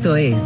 Esto es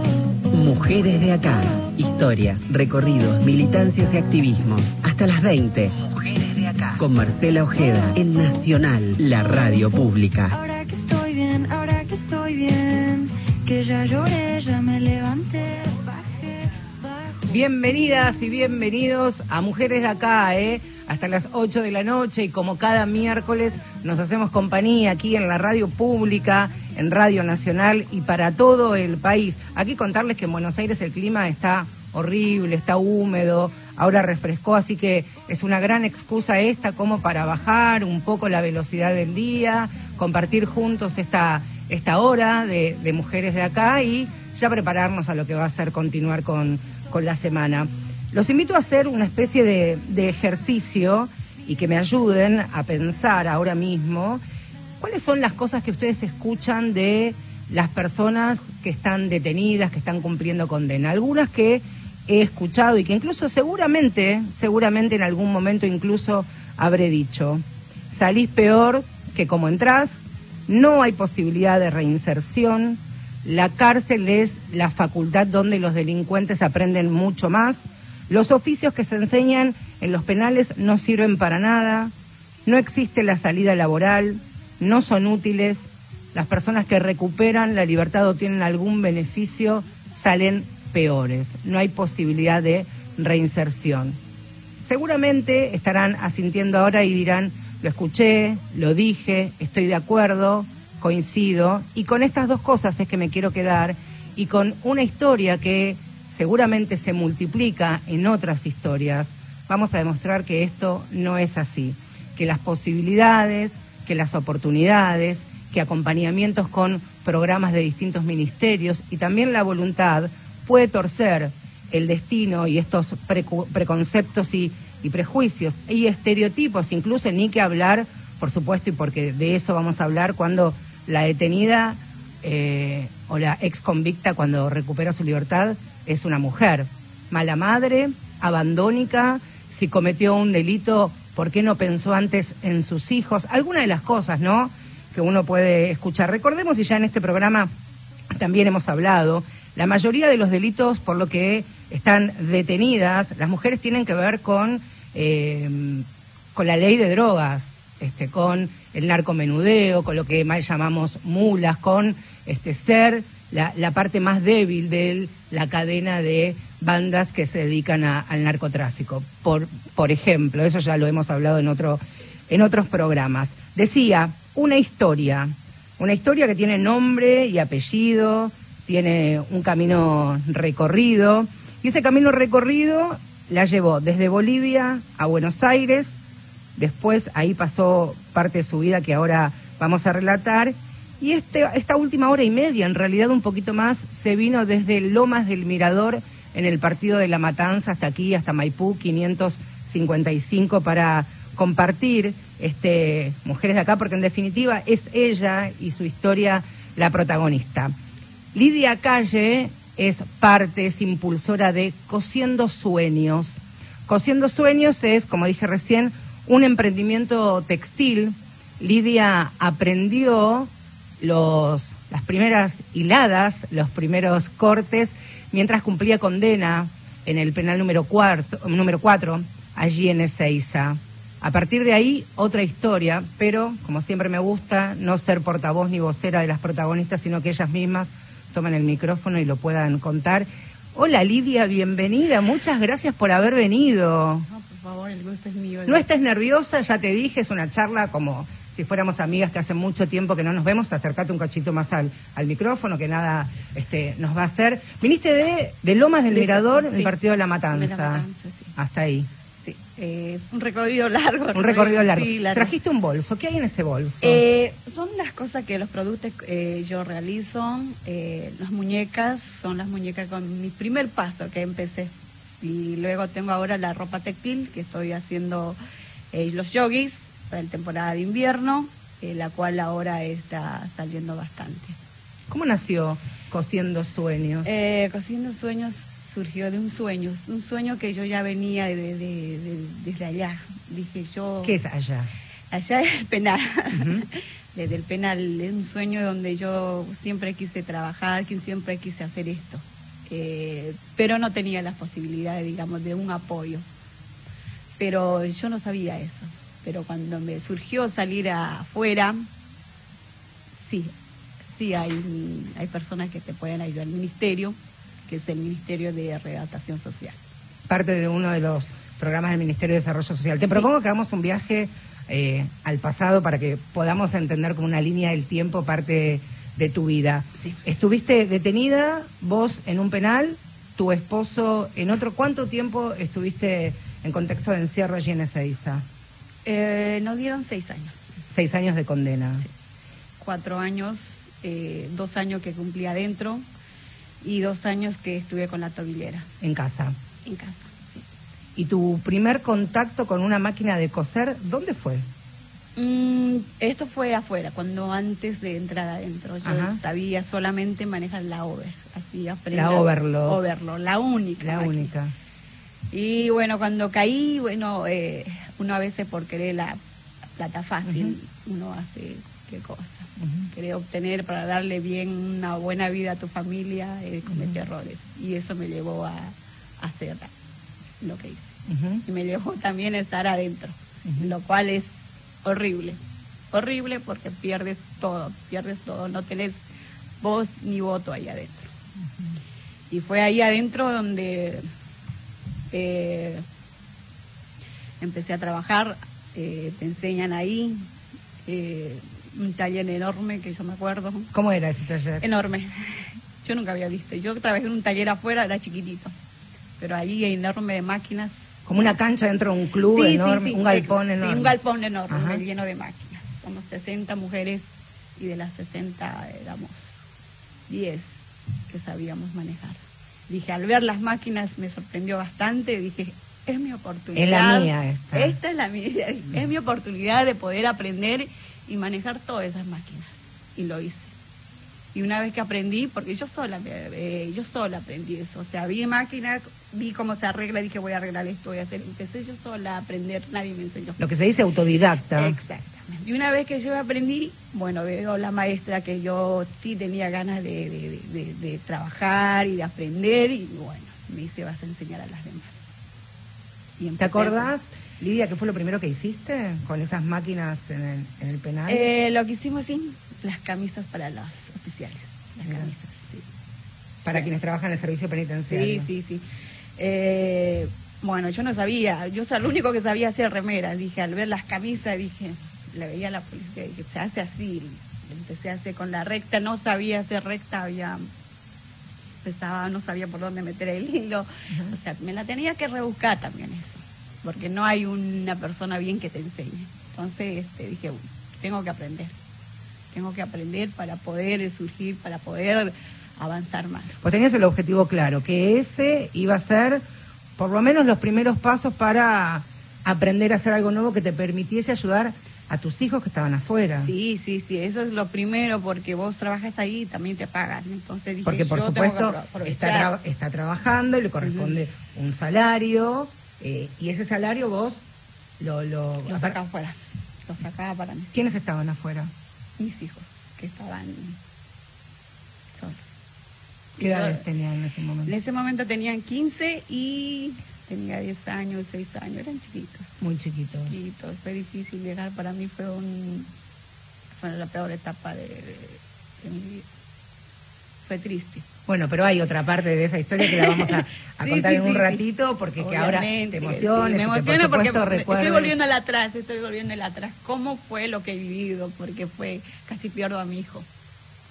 Mujeres de Acá. Historias, recorridos, militancias y activismos. Hasta las 20. Mujeres de Acá. Con Marcela Ojeda en Nacional, la radio pública. Ahora que estoy bien, ahora que estoy bien, que ya lloré, ya me levanté, bajé, bajo. Bienvenidas y bienvenidos a Mujeres de Acá, ¿eh? Hasta las 8 de la noche y como cada miércoles nos hacemos compañía aquí en la radio pública, en Radio Nacional y para todo el país. Aquí contarles que en Buenos Aires el clima está horrible, está húmedo, ahora refrescó, así que es una gran excusa esta como para bajar un poco la velocidad del día, compartir juntos esta, esta hora de, de Mujeres de Acá y ya prepararnos a lo que va a ser continuar con, con la semana. Los invito a hacer una especie de, de ejercicio y que me ayuden a pensar ahora mismo cuáles son las cosas que ustedes escuchan de las personas que están detenidas, que están cumpliendo condena. Algunas que he escuchado y que incluso seguramente, seguramente en algún momento incluso habré dicho, salís peor que como entrás, no hay posibilidad de reinserción, la cárcel es la facultad donde los delincuentes aprenden mucho más, los oficios que se enseñan en los penales no sirven para nada, no existe la salida laboral, no son útiles, las personas que recuperan la libertad o tienen algún beneficio salen peores, no hay posibilidad de reinserción. Seguramente estarán asintiendo ahora y dirán, lo escuché, lo dije, estoy de acuerdo, coincido, y con estas dos cosas es que me quiero quedar, y con una historia que seguramente se multiplica en otras historias, vamos a demostrar que esto no es así, que las posibilidades, que las oportunidades, que acompañamientos con programas de distintos ministerios y también la voluntad puede torcer el destino y estos preconceptos y, y prejuicios y estereotipos, incluso ni que hablar, por supuesto, y porque de eso vamos a hablar cuando la detenida eh, o la ex convicta cuando recupera su libertad es una mujer, mala madre, abandónica, si cometió un delito, ¿por qué no pensó antes en sus hijos? Algunas de las cosas, ¿no? Que uno puede escuchar. Recordemos, y ya en este programa también hemos hablado, la mayoría de los delitos por lo que están detenidas, las mujeres tienen que ver con, eh, con la ley de drogas, este, con el narcomenudeo, con lo que más llamamos mulas, con este, ser la, parte más débil de la cadena de bandas que se dedican a- al narcotráfico. Por, por ejemplo, eso ya lo hemos hablado en, otro, en otros programas. Decía, una historia, una historia que tiene nombre y apellido, tiene un camino recorrido, y ese camino recorrido la llevó desde Bolivia a Buenos Aires, después ahí pasó parte de su vida que ahora vamos a relatar, y este, esta última hora y media, en realidad un poquito más, se vino desde Lomas del Mirador en el partido de La Matanza hasta aquí, hasta Maipú 555, para compartir este, Mujeres de Acá, porque en definitiva es ella y su historia la protagonista. Lidia Calle es parte, es impulsora de Cosiendo Sueños. Cosiendo Sueños es, como dije recién, un emprendimiento textil. Lidia aprendió los, las primeras hiladas, los primeros cortes, mientras cumplía condena en el penal número 4, número cuatro, allí en Ezeiza. A partir de ahí, otra historia, pero como siempre me gusta, no ser portavoz ni vocera de las protagonistas, sino que ellas mismas tomen el micrófono y lo puedan contar. Hola Lidia, bienvenida, muchas gracias por haber venido. No, por favor, el gusto es mío. No estés nerviosa, ya te dije, es una charla como si fuéramos amigas que hace mucho tiempo que no nos vemos, acércate un cachito más al, al micrófono, que nada este, nos va a hacer. Viniste de, de Lomas del De- Mirador, sí, el partido de la de Matanza. La Matanza, sí. Hasta ahí. Sí, eh, un recorrido largo. Un recorrido largo. Sí, largo. Trajiste un bolso, ¿qué hay en ese bolso? Eh, son las cosas que los productos eh, yo realizo. eh, las muñecas son las muñecas con mi primer paso que empecé. Y luego tengo ahora la ropa textil que estoy haciendo eh, los yogis para la temporada de invierno, eh, la cual ahora está saliendo bastante. ¿Cómo nació Cosiendo Sueños? Eh, Cosiendo Sueños surgió de un sueño, un sueño que yo ya venía de, de- de- desde allá. Dije yo... ¿Qué es allá? Allá es el penal. Desde el penal es un sueño donde yo siempre quise trabajar, que siempre quise hacer esto. Eh, pero no tenía las posibilidades, digamos, de un apoyo. Pero yo no sabía eso. Pero cuando me surgió salir afuera, sí, sí hay, hay personas que te pueden ayudar. El ministerio, que es el Ministerio de Redactación Social. Parte de uno de los programas del Ministerio de Desarrollo Social. Te Sí. propongo que hagamos un viaje eh, al pasado para que podamos entender como una línea del tiempo parte de tu vida. Sí. Estuviste detenida, vos en un penal, tu esposo en otro. ¿Cuánto tiempo estuviste en contexto de encierro allí en Ezeiza? Eh, nos dieron seis años. Seis años de condena. Sí. Cuatro años, eh, dos años que cumplí adentro y dos años que estuve con la tobillera En casa. en casa. sí. ¿Y tu primer contacto con una máquina de coser, dónde fue? Mm, esto fue afuera, cuando antes de entrar adentro. Yo Ajá. sabía solamente manejar la over. Así aprendí. La overlock. Overlock, la única. La máquina. única. Y bueno, cuando caí, bueno, eh, uno a veces por querer la plata fácil, uno hace qué cosa. Ujú. Querer obtener para darle bien una buena vida a tu familia, eh, comete errores. Y eso me llevó a, a hacer lo que hice. Y me llevó también a estar adentro, lo cual es horrible. Horrible porque pierdes todo, pierdes todo, no tenés voz ni voto ahí adentro. Y fue ahí adentro donde eh, empecé a trabajar, eh, te enseñan ahí, eh, un taller enorme que yo me acuerdo, ¿Cómo era ese taller? enorme. Yo nunca había visto. Yo trabajé en un taller afuera, era chiquitito, pero ahí enorme de máquinas. Como una cancha dentro de un club Sí, sí, enorme, sí, un galpón sí, enorme. un galpón enorme, Ajá. lleno de máquinas. Somos 60 mujeres y de las 60 éramos 10 que sabíamos manejar. Dije, al ver las máquinas me sorprendió bastante, dije, es mi oportunidad. Es la mía esta. Esta es la mía, es mi oportunidad de poder aprender y manejar todas esas máquinas. Y lo hice. Y una vez que aprendí, porque yo sola, eh, yo sola aprendí eso, o sea, vi máquinas, vi cómo se arregla, dije voy a arreglar esto, voy a hacer, empecé yo sola a aprender, nadie me enseñó. Lo que se dice autodidacta. Exactamente. Y una vez que yo aprendí, bueno, veo la maestra que yo sí tenía ganas de, de- de- de trabajar y de aprender y bueno, me dice vas a enseñar a las demás. Y ¿Te acordás, Lidia, qué fue lo primero que hiciste con esas máquinas en el, en el penal? Eh, lo que hicimos, sí, las camisas para los oficiales. Las camisas, sí. para quienes trabajan en el servicio penitenciario. Sí, sí, sí. Eh, bueno, yo no sabía, yo so- lo único que sabía hacer remeras. Dije, al ver las camisas, dije, le veía a la policía, dije, se hace así. Empecé a hacer con la recta, no sabía hacer recta, había empezaba, no sabía por dónde meter el hilo. O sea, me la tenía que rebuscar también eso, porque no hay una persona bien que te enseñe. Entonces este, dije, "Uy, tengo que aprender. Tengo que aprender para poder surgir, para poder avanzar más. Pues tenías el objetivo claro, que ese iba a ser por lo menos los primeros pasos para aprender a hacer algo nuevo que te permitiese ayudar a tus hijos que estaban afuera. Sí, sí, sí, eso es lo primero, porque vos trabajas ahí y también te pagan. Entonces dije, Porque por yo tengo que supuesto está, tra- está trabajando y le corresponde un salario eh, y ese salario vos lo... lo, Lo sacaba fuera, lo sacaba para mis, ¿Quiénes estaban afuera? mis hijos, que estaban solos. ¿Qué edades tenían en ese momento? En ese momento tenían 15 y tenía 10 años, 6 años, eran chiquitos. Muy chiquitos. Chiquitos, fue difícil llegar, para mí fue un fue la peor etapa de, de- de mi vida. Fue triste. Bueno, pero hay otra parte de esa historia que la vamos a, a Sí, contar sí, en un sí, ratito porque que ahora te emociones, Me por emociona porque recuerdes- estoy volviendo al atrás, estoy volviendo al atrás. ¿Cómo fue lo que he vivido? Porque fue, casi pierdo a mi hijo.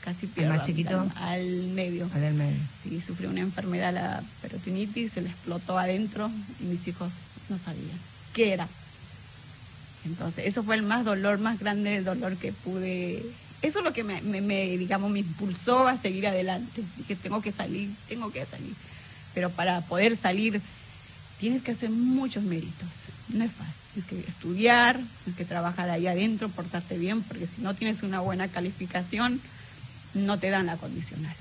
Casi pierdo más a- chiquito? Al, al medio. Al del medio. Sí, sufrió una enfermedad, la peritonitis, se le explotó adentro y mis hijos no sabían qué era. Entonces, eso fue el más dolor, más grande dolor que pude. Eso es lo que me, me- me, digamos, me impulsó a seguir adelante. Dije, tengo que salir, tengo que salir. Pero para poder salir, tienes que hacer muchos méritos. No es fácil. Tienes que estudiar, tienes que trabajar ahí adentro, portarte bien, porque si no tienes una buena calificación, no te dan la condicional.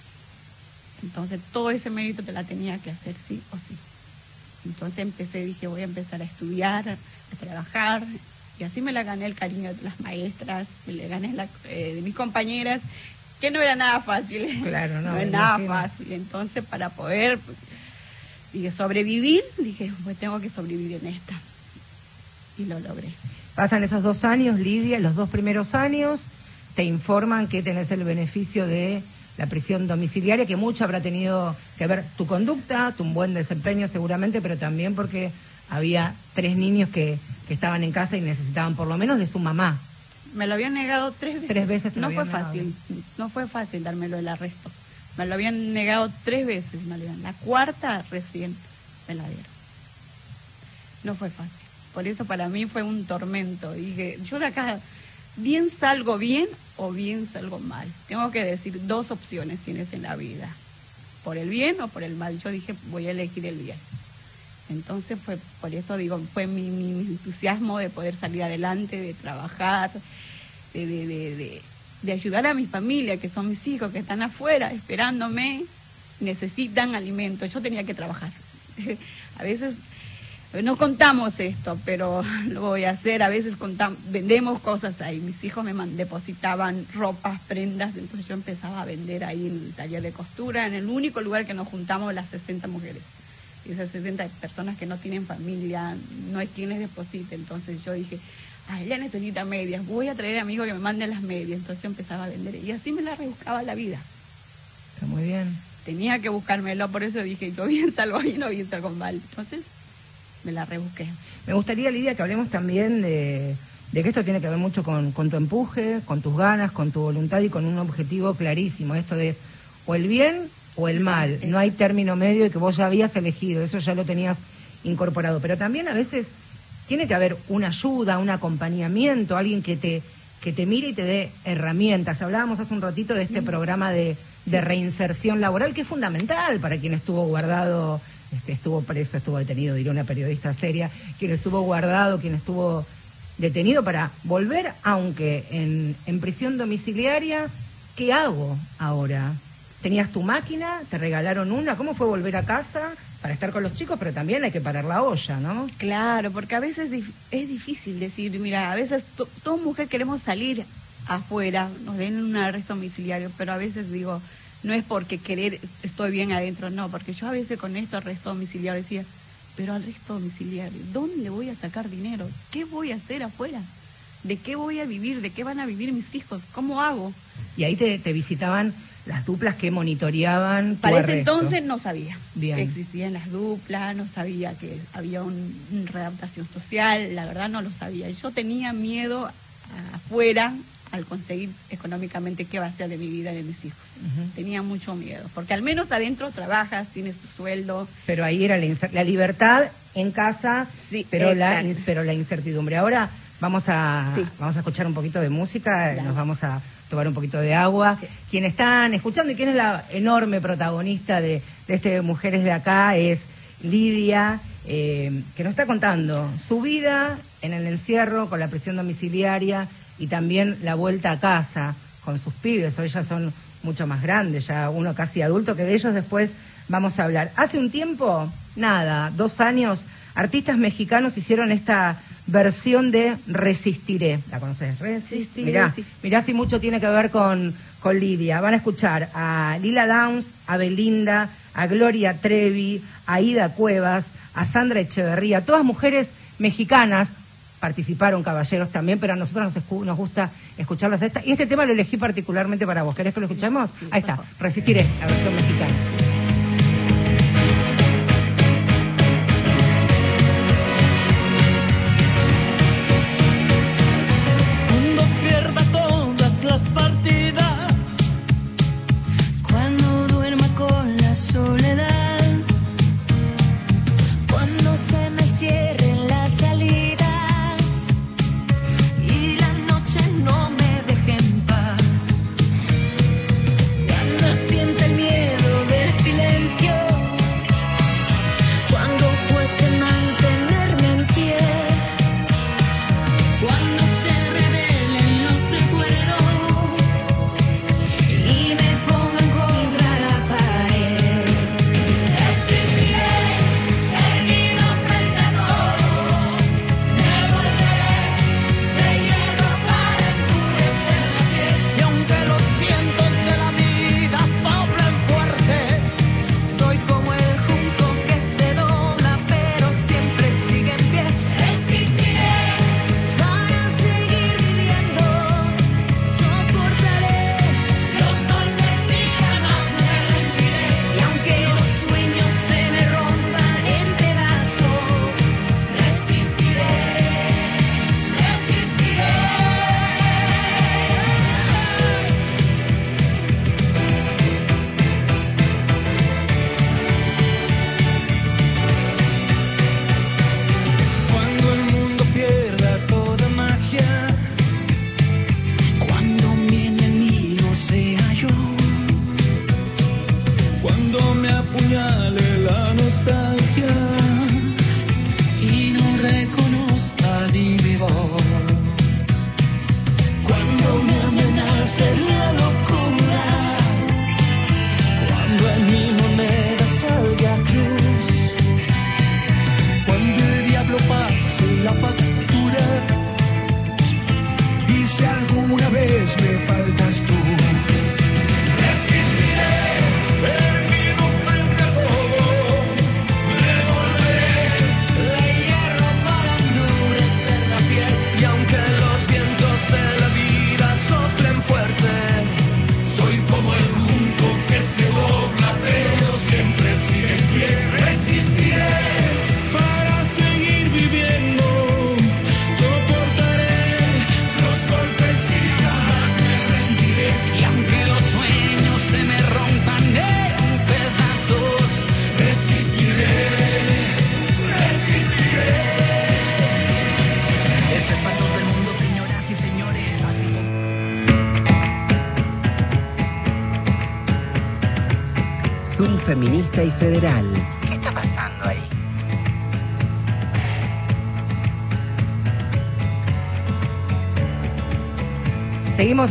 Entonces todo ese mérito te la tenía que hacer sí o sí. Entonces empecé, dije, voy a empezar a estudiar, a trabajar Y así me la gané el cariño de las maestras, me la gané la, eh, de mis compañeras, que no era nada fácil. Claro, no, no es nada imagino. fácil. Entonces, para poder dije, sobrevivir, dije, pues tengo que sobrevivir en esta. Y lo logré. Pasan esos dos años, Lidia, los dos primeros años, te informan que tenés el beneficio de la prisión domiciliaria, que mucho habrá tenido que ver tu conducta, tu buen desempeño seguramente, pero también porque había tres niños que, que estaban en casa y necesitaban por lo menos de su mamá. Me lo habían negado tres veces. Tres veces No fue negado. fácil, no fue fácil dármelo el arresto. Me lo habían negado tres veces, me lo habían- La cuarta recién me la dieron. No fue fácil. Por eso para mí fue un tormento. Dije, yo de acá bien salgo bien o bien salgo mal. Tengo que decir dos opciones tienes en la vida. Por el bien o por el mal. Yo dije, voy a elegir el bien. Entonces fue, por eso digo, fue mi, mi- entusiasmo de poder salir adelante, de trabajar, de, de, de, de- ayudar a mi familia, que son mis hijos, que están afuera esperándome, necesitan alimento. Yo tenía que trabajar. a veces no contamos esto, pero lo voy a hacer. A veces vendemos cosas ahí. Mis hijos me depositaban ropas, prendas, entonces yo empezaba a vender ahí en el taller de costura, en el único lugar que nos juntamos las 60 mujeres. Y esas 60 personas que no tienen familia, no hay quien les deposite. Entonces yo dije, ah, ella necesita medias, voy a traer amigos que me manden las medias. Entonces yo empezaba a vender y así me la rebuscaba la vida. Está muy bien. Tenía que buscármelo, por eso dije, yo bien salgo bien o bien salgo mal. Entonces me la rebusqué. Me gustaría, Lidia, que hablemos también de, de que esto tiene que ver mucho con, con tu empuje, con tus ganas, con tu voluntad y con un objetivo clarísimo. Esto de es o el bien o el mal. No hay término medio y que vos ya habías elegido, eso ya lo tenías incorporado. Pero también a veces tiene que haber una ayuda, un acompañamiento, alguien que te, que te mire y te dé herramientas. Hablábamos hace un ratito de este programa de, de reinserción laboral, que es fundamental para quien estuvo guardado, este, estuvo preso, estuvo detenido, diría una periodista seria, quien estuvo guardado, quien estuvo detenido para volver, aunque en, en prisión domiciliaria, ¿qué hago ahora? Tenías tu máquina, te regalaron una, ¿cómo fue volver a casa para estar con los chicos? Pero también hay que parar la olla, ¿no? Claro, porque a veces es difícil decir, mira, a veces to- toda mujer queremos salir afuera, nos den un arresto domiciliario, pero a veces digo, no es porque querer estoy bien adentro, no, porque yo a veces con esto arresto domiciliario decía, pero arresto domiciliario, ¿dónde voy a sacar dinero? ¿Qué voy a hacer afuera? ¿De qué voy a vivir? ¿De qué van a vivir mis hijos? ¿Cómo hago? Y ahí te, te visitaban las duplas que monitoreaban. tu Para ese arresto. entonces no sabía Bien. que existían las duplas, no sabía que había un, una readaptación social, la verdad no lo sabía. Yo tenía miedo afuera al conseguir económicamente qué va a ser de mi vida y de mis hijos. Tenía mucho miedo, porque al menos adentro trabajas, tienes tu sueldo. Pero ahí era la, la libertad en casa, Sí, pero, la, pero la incertidumbre. Ahora vamos a, Sí. vamos a escuchar un poquito de música, Dale. nos vamos a tomar un poquito de agua. Sí. Quien están escuchando y quién es la enorme protagonista de, de este Mujeres de Acá es Lidia, eh, que nos está contando su vida en el encierro con la prisión domiciliaria y también la vuelta a casa con sus pibes. Hoy ya son mucho más grandes, ya uno casi adulto, que de ellos después vamos a hablar. Hace un tiempo, nada, dos años, artistas mexicanos hicieron esta versión de Resistiré. ¿La conoces? Resistiré, Mirá, si mucho tiene que ver con, con Lidia. Van a escuchar a Lila Downs, a Belinda, a Gloria Trevi, a Ida Cuevas, a Sandra Echeverría, todas mujeres mexicanas. Participaron caballeros también, pero a nosotros nos, nos gusta escucharlas a esta. Y este tema lo elegí particularmente para vos. ¿Querés que lo escuchemos? Sí, Ahí está. Resistiré, la versión mexicana.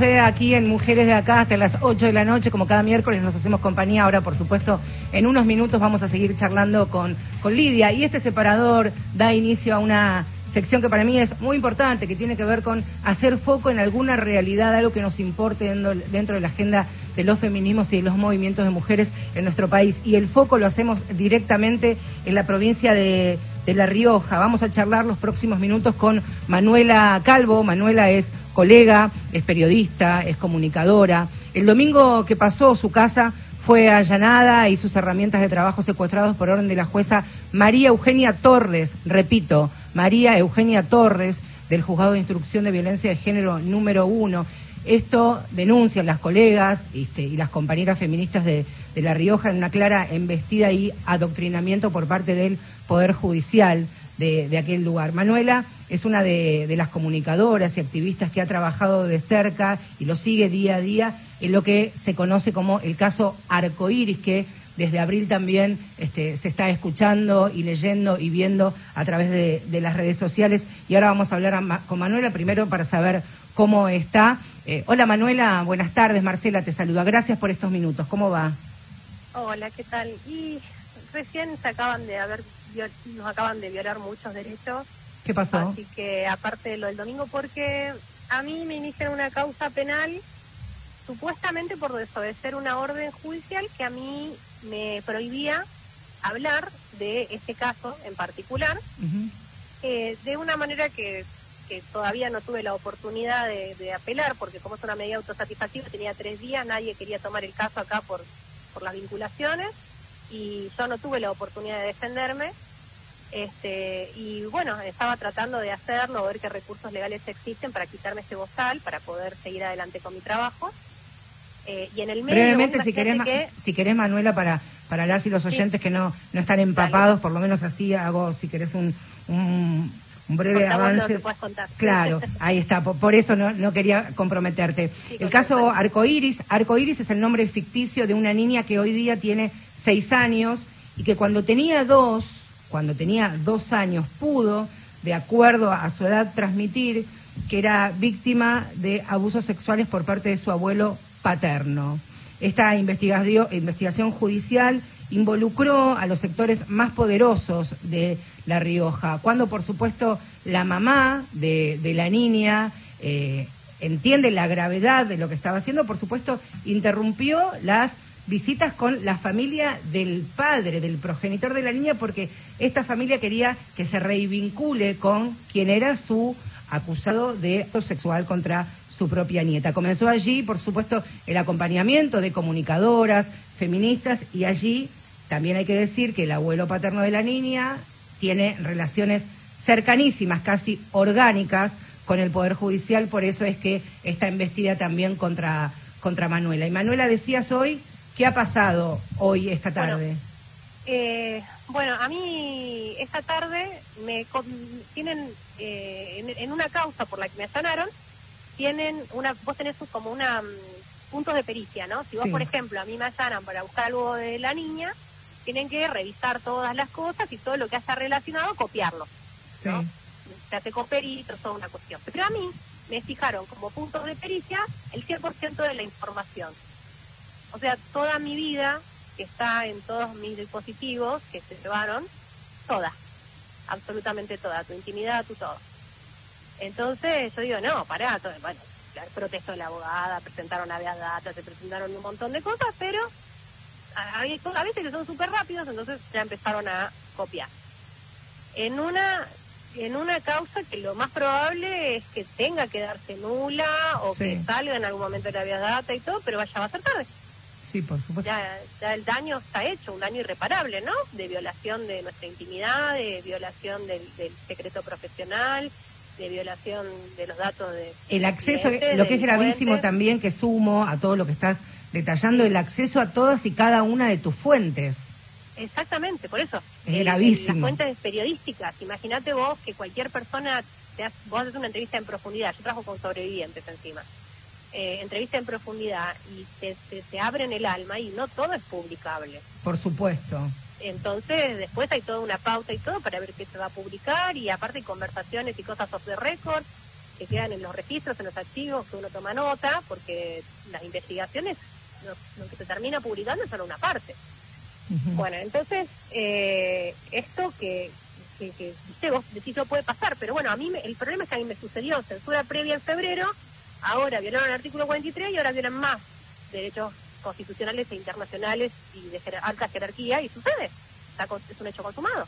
Aquí en Mujeres de Acá hasta las 8 de la noche, como cada miércoles nos hacemos compañía. Ahora, por supuesto, en unos minutos vamos a seguir charlando con, con Lidia. Y este separador da inicio a una sección que para mí es muy importante, que tiene que ver con hacer foco en alguna realidad, algo que nos importe dentro, dentro de la agenda de los feminismos y de los movimientos de mujeres en nuestro país. Y el foco lo hacemos directamente en la provincia de, de La Rioja. Vamos a charlar los próximos minutos con Manuela Calvo. Manuela es colega, es periodista, es comunicadora. El domingo que pasó su casa fue allanada y sus herramientas de trabajo secuestrados por orden de la jueza María Eugenia Torres, repito, María Eugenia Torres, del Juzgado de Instrucción de Violencia de Género número uno. Esto denuncian las colegas este, y las compañeras feministas de, de La Rioja en una clara embestida y adoctrinamiento por parte del Poder Judicial de, aquel lugar. Manuela es una de, las comunicadoras y activistas que ha trabajado de cerca y lo sigue día a día en lo que se conoce como el caso Arcoíris, que desde abril también este, se está escuchando y leyendo y viendo a través de, las redes sociales. Y ahora vamos a hablar a con Manuela primero para saber cómo está. Eh, hola Manuela, buenas tardes. Marcela te saluda. Gracias por estos minutos. ¿Cómo va? Hola, ¿qué tal? Y recién se acaban de haber, nos acaban de violar muchos derechos, ¿Qué pasó? así que aparte de lo del domingo, porque a mí me iniciaron una causa penal supuestamente por desobedecer una orden judicial que a mí me prohibía hablar de este caso en particular, eh, de una manera que, que todavía no tuve la oportunidad de, de apelar, porque como es una medida autosatisfactiva, tenía tres días, nadie quería tomar el caso acá por, por las vinculaciones, y yo no tuve la oportunidad de defenderme. Este, y bueno, estaba tratando de hacerlo, ver qué recursos legales existen para quitarme ese bozal, para poder seguir adelante con mi trabajo. Eh, y en el medio, Brevemente, si querés, que- si querés, Manuela, para, para las y los Sí. oyentes que no, no están empapados, por lo menos así hago, si querés, un, un, un breve lo avance. que puedas contar. Claro, ahí está, por, por eso no, no quería comprometerte. Sí, el caso. Arcoiris, Arcoiris es el nombre ficticio de una niña que hoy día tiene seis años y que cuando tenía dos, cuando tenía dos años, pudo, de acuerdo a su edad, transmitir que era víctima de abusos sexuales por parte de su abuelo paterno. Esta investigación, judicial involucró a los sectores más poderosos de La Rioja, cuando por supuesto la mamá de, de la niña eh, entiende la gravedad de lo que estaba haciendo, por supuesto interrumpió las visitas con la familia del padre, del progenitor de la niña, porque esta familia quería que se reivincule con quien era su acusado de acto sexual contra su propia nieta. Comenzó allí, por supuesto, el acompañamiento de comunicadoras, feministas, y allí también hay que decir que el abuelo paterno de la niña tiene relaciones cercanísimas, casi orgánicas, con el Poder Judicial, por eso es que está investida también contra, contra Manuela. Y Manuela, decías hoy, ¿qué ha pasado hoy, esta Bueno, tarde? Eh, bueno, a mí esta tarde me tienen eh, en, en una causa por la que me allanaron, tienen una, vos tenés como una mm, puntos de pericia, ¿no? Si vos, Sí. por ejemplo, a mí me allanan para buscar algo de la niña, tienen que revisar todas las cosas y todo lo que haya relacionado, copiarlo. Sí. ¿no? Se hace con peritos, toda una cuestión. Pero a mí me fijaron como puntos de pericia el 100% de la información. O sea, toda mi vida, que está en todos mis dispositivos que se llevaron, toda, absolutamente toda, tu intimidad, tu todo. Entonces yo digo, no, pará, todo- bueno, protestó la abogada, presentaron habeas data, se presentaron un montón de cosas, pero a, hay cosas a veces que son súper rápidos, entonces ya empezaron a copiar. En una en una causa que lo más probable es que tenga que darse nula o Sí. que salga en algún momento la habeas data y todo, pero vaya va a ser tarde. Sí, por supuesto. Ya, ya el daño está hecho, un daño irreparable, ¿no? De violación de nuestra intimidad, de violación del, del secreto profesional, de violación de los datos de... El acceso, clientes, lo que es gravísimo también, que sumo a todo lo que estás detallando, el acceso a todas y cada una de tus fuentes. Exactamente, por eso. Es El- gravísimo. Las fuentes periodísticas. Imagínate vos que cualquier persona, te hace- vos haces una entrevista en profundidad. Yo trabajo con sobrevivientes encima. Eh, entrevista en profundidad y te, te, te abren el alma y no todo es publicable. Por supuesto. Entonces, después hay toda una pauta y todo para ver qué se va a publicar y aparte hay conversaciones y cosas off the record que quedan en los registros, en los archivos, que uno toma nota, porque las investigaciones, lo, lo que se termina publicando es solo una parte. Bueno, entonces, eh, esto que, que, que vos decís no puede pasar, pero bueno, a mí me- el problema es que a mí me sucedió censura previa en febrero, ahora violaron el artículo 43 y ahora violan más derechos constitucionales e internacionales y de jer- alta jerarquía y sucede, Está con- es un hecho consumado.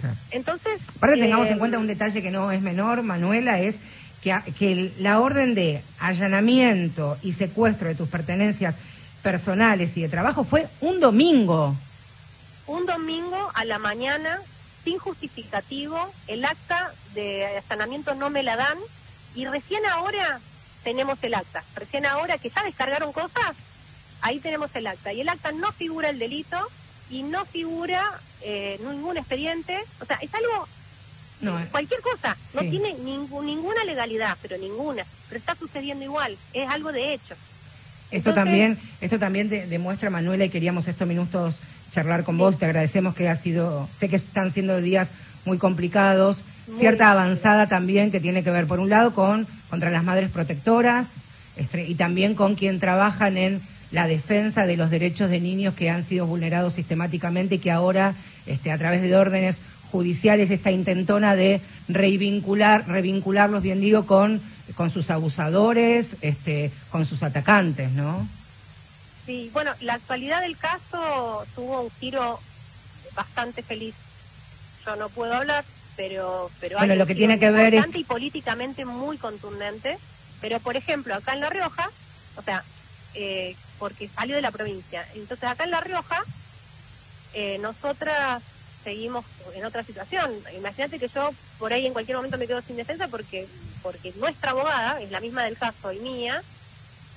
Claro. Entonces... Aparte tengamos eh, en cuenta un detalle que no es menor, Manuela, es que, a- que el- la orden de allanamiento y secuestro de tus pertenencias personales y de trabajo fue un domingo. un domingo a la mañana, sin justificativo, el acta de allanamiento no me la dan y recién ahora tenemos el acta. Recién ahora que ya descargaron cosas, ahí tenemos el acta. Y el acta no figura el delito y no figura eh, ningún expediente. O sea, es algo, No, eh, cualquier cosa. No tiene ningú- ninguna legalidad, pero ninguna. Pero está sucediendo igual. Es algo de hecho. Esto Entonces- también, esto también de- demuestra, Manuela, y queríamos estos minutos charlar con vos. Te agradecemos que ha sido, sé que están siendo días muy complicados, Muy cierta avanzada también que tiene que ver, por un lado, con contra las madres protectoras este, y también con quien trabajan en la defensa de los derechos de niños que han sido vulnerados sistemáticamente y que ahora, este, a través de órdenes judiciales, esta intentona de revincular, revincularlos, bien digo, con, con sus abusadores, este, con sus atacantes, ¿no? Sí, bueno, la actualidad del caso tuvo un giro bastante feliz. Yo no puedo hablar, pero pero Bueno, hay lo que tiene que ver es- y políticamente muy contundente. Pero por ejemplo, acá en La Rioja, o sea, eh, porque salió de la provincia, entonces acá en La Rioja eh, nosotras seguimos en otra situación. Imagínate que yo por ahí en cualquier momento me quedo sin defensa porque porque nuestra abogada es la misma del caso y mía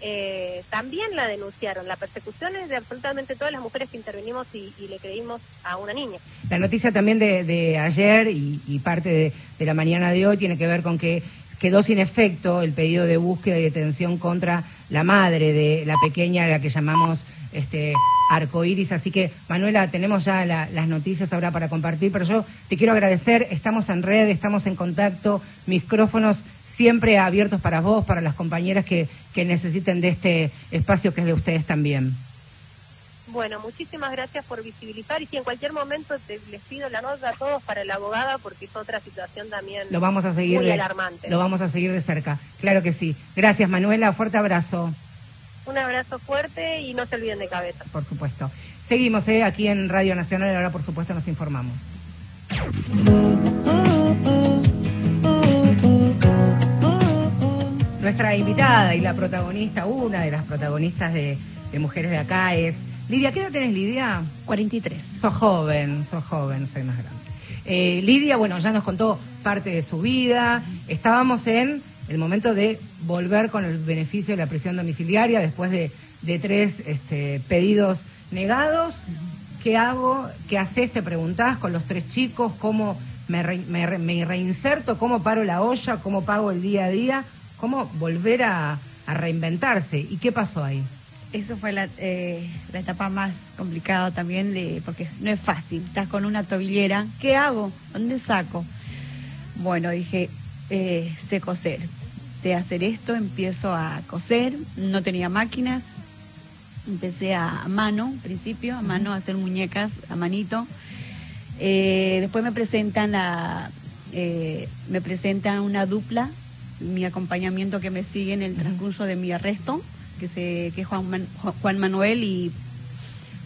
eh, también la denunciaron. La persecución es de absolutamente todas las mujeres que intervenimos y, le creímos a una niña. La noticia también de, de ayer y, parte de, de la mañana de hoy tiene que ver con que quedó sin efecto el pedido de búsqueda y detención contra la madre de la pequeña, la que llamamos este arcoíris. Así que, Manuela, tenemos ya la- las noticias ahora para compartir, pero yo te quiero agradecer. Estamos en red, estamos en contacto, micrófonos siempre abiertos para vos, para las compañeras que, que necesiten de este espacio que es de ustedes también. Bueno, muchísimas gracias por visibilizar y si en cualquier momento te, les pido la nota a todos para la abogada porque es otra situación también Lo vamos a seguir muy de, alarmante. Lo vamos a seguir de cerca. Claro que sí. Gracias, Manuela. Fuerte abrazo, Un abrazo fuerte y no se olviden de cabeza. por supuesto. Seguimos ¿eh? aquí en Radio Nacional. Ahora, por supuesto, nos informamos. Nuestra invitada y la protagonista, una de las protagonistas de, de Mujeres de Acá es Lidia. ¿Qué edad tenés, Lidia? 43. Sos joven, sos joven, soy más grande. Eh, Lidia, bueno, ya nos contó parte de su vida. Estábamos en el momento de volver con el beneficio de la prisión domiciliaria después de, de tres este, pedidos negados. ¿Qué hago? ¿Qué haces? Te preguntás con los tres chicos, cómo me, re- me re- me reinserto, cómo paro la olla, cómo pago el día a día, cómo volver a, a reinventarse. ¿Y qué pasó ahí? Eso fue la, eh, la etapa más complicada también, de porque no es fácil. Estás con una tobillera, ¿qué hago? ¿Dónde saco? Bueno, dije, eh, sé coser, sé hacer esto, empiezo a coser, no tenía máquinas, empecé a, a mano, al principio, a mano, a hacer muñecas a manito. Eh, después me presentan la, me presentan una dupla mi acompañamiento que me sigue en el transcurso de mi arresto, que, se, que Juan, Man- Ju- Juan Manuel y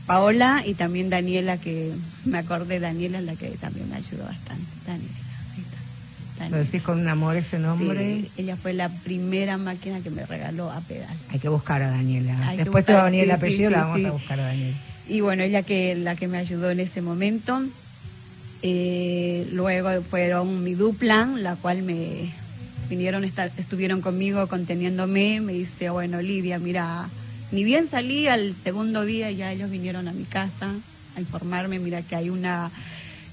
Paola y también Daniela, que me acordé, Daniela es la que también me ayudó bastante. Daniela, ahí está. Lo decís con un amor ese nombre. Sí, ella fue la primera máquina que me regaló a pedal. Hay que buscar a Daniela. Hay Después te va a venir el apellido, sí, la vamos sí. a buscar a Daniela. Y bueno, ella que la que me ayudó en ese momento. Eh, luego fueron mi dupla, la cual me vinieron, estar, estuvieron conmigo conteniéndome. Me dice, bueno, Lidia, mira, ni bien salí al segundo día, ya ellos vinieron a mi casa a informarme, mira que hay una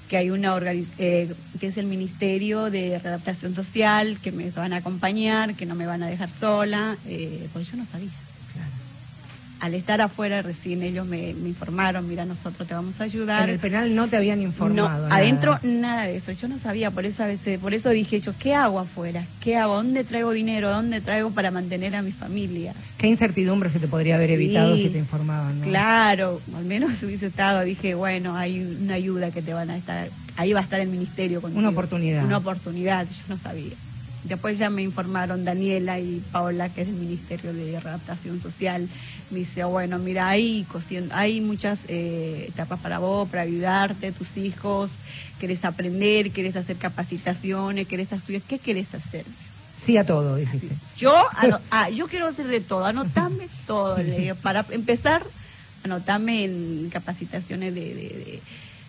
que hay una eh, que es el Ministerio de Readaptación Social, que me van a acompañar, que no me van a dejar sola, eh, pues yo no sabía al estar afuera recién ellos me, me informaron, mira, nosotros te vamos a ayudar. En el penal no te habían informado. No, nada. adentro nada de eso, yo no sabía, por eso a veces, por eso dije yo, ¿qué hago afuera? ¿Qué hago? ¿Dónde traigo dinero? ¿Dónde traigo para mantener a mi familia? ¿Qué incertidumbre se te podría haber Sí, evitado si te informaban? ¿no? Claro, al menos hubiese estado, dije, bueno, hay una ayuda que te van a estar, ahí va a estar el ministerio contigo. Una oportunidad. Una oportunidad, yo no sabía. Después ya me informaron Daniela y Paola, que es del Ministerio de Readaptación Social. Me dice, bueno, mira, hay, cosiendo, hay muchas eh, etapas para vos, para ayudarte, tus hijos, querés aprender, querés hacer capacitaciones, querés estudiar, ¿qué querés hacer? Sí a todo, dijiste. Yo, ano- ah, yo quiero hacer de todo, anotame todo. le para empezar, anotame en capacitaciones de, de,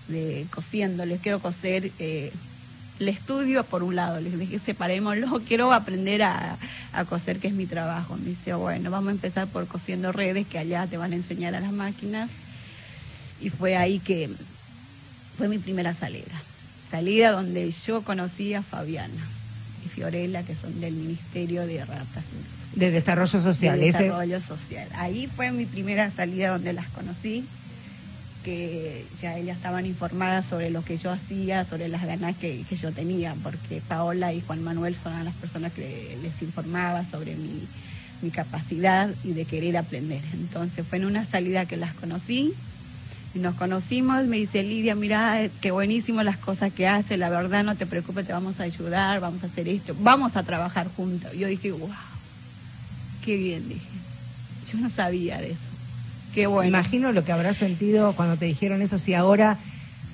de, de cosiendo. Les quiero coser eh, el estudio por un lado. Les dije, separémoslo, quiero aprender a, a coser, que es mi trabajo. Me dice, bueno, vamos a empezar por cosiendo redes, que allá te van a enseñar a las máquinas. Y fue ahí que fue mi primera salida. Salida donde yo conocí a Fabiana y Fiorella, que son del Ministerio de Social. De desarrollo social. de desarrollo social. Ahí fue mi primera salida donde las conocí, que ya ellas estaban informadas sobre lo que yo hacía, sobre las ganas que, que yo tenía, porque Paola y Juan Manuel son las personas que les informaba sobre mi, mi capacidad y de querer aprender. Entonces fue en una salida que las conocí. Y nos conocimos, me dice Lidia, mira, qué buenísimo las cosas que hace, la verdad no te preocupes, te vamos a ayudar, vamos a hacer esto, vamos a trabajar juntos. Yo dije, wow, qué bien, dije. Yo no sabía de eso. Qué bueno. Imagino lo que habrás sentido cuando te dijeron eso, si ahora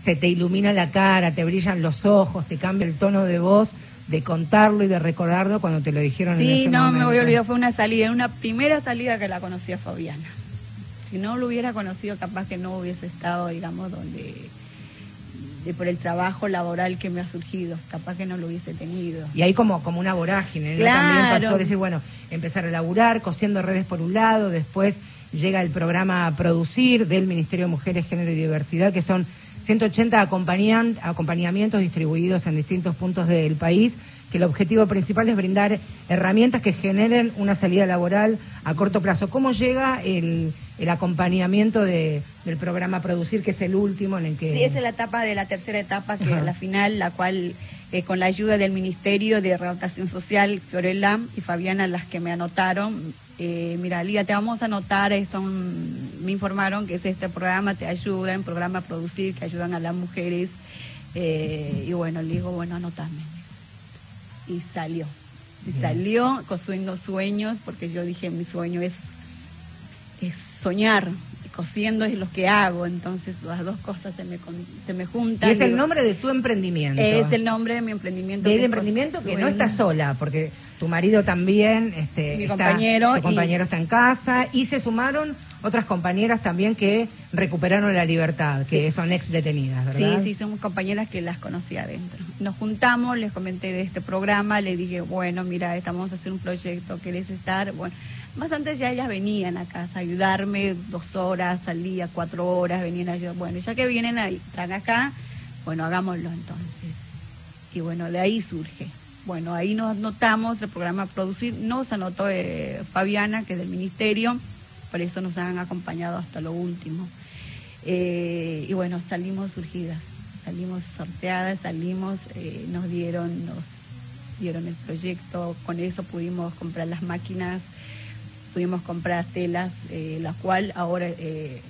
se te ilumina la cara, te brillan los ojos, te cambia el tono de voz de contarlo y de recordarlo cuando te lo dijeron en Sí, ese no, me voy a olvidar, fue una salida, una primera salida que la conocí a Fabiana. Si no lo hubiera conocido, capaz que no hubiese estado, digamos, donde de por el trabajo laboral que me ha surgido, capaz que no lo hubiese tenido. Y ahí como, como una vorágine, ¿no? Claro. También pasó a decir, bueno, empezar a laburar, cosiendo redes por un lado, después llega el programa Producir del Ministerio de Mujeres, Género y Diversidad, que son 180 acompañan- acompañamientos distribuidos en distintos puntos del país, que el objetivo principal es brindar herramientas que generen una salida laboral a corto plazo. ¿Cómo llega el, el acompañamiento de- del programa Producir, que es el último en el que... Sí, esa es la etapa de la tercera etapa, que Ajá. a la final, la cual, eh, con la ayuda del Ministerio de Readaptación Social, Fiorella y Fabiana, las que me anotaron, eh, mira, Lidia, te vamos a anotar, esto, mm, me informaron que es este programa, te ayuda, en programa Producir, que ayudan a las mujeres, eh, y bueno, le digo, bueno, anotame. Y salió, y salió cosiendo sueños, porque yo dije, mi sueño es es soñar, cosiendo es lo que hago, entonces las dos cosas se me, se me juntan. Y es el nombre de tu emprendimiento. Es el nombre de mi emprendimiento. del es emprendimiento que no estás sola, porque tu marido también, este, Mi está- compañero tu compañero y- está en casa y se sumaron otras compañeras también que recuperaron la libertad, que son ex detenidas, ¿verdad? Sí, sí, somos compañeras que las conocí adentro. Nos juntamos, les comenté de este programa, les dije, bueno, mira, estamos a hacer un proyecto, ¿querés estar? Bueno, más antes ya ellas venían a casa a ayudarme dos horas al día, cuatro horas, venían a ayudar. Bueno, ya que vienen ahí, están acá, bueno, hagámoslo entonces. Y bueno, de ahí surge. Bueno, ahí nos notamos el programa Producir, nos anotó eh, Fabiana, que es del Ministerio, por eso nos han acompañado hasta lo último. Eh, y bueno, salimos surgidas, salimos sorteadas, salimos, eh, nos dieron, nos dieron el proyecto, con eso pudimos comprar las máquinas, pudimos comprar telas, eh, la cual ahora eh,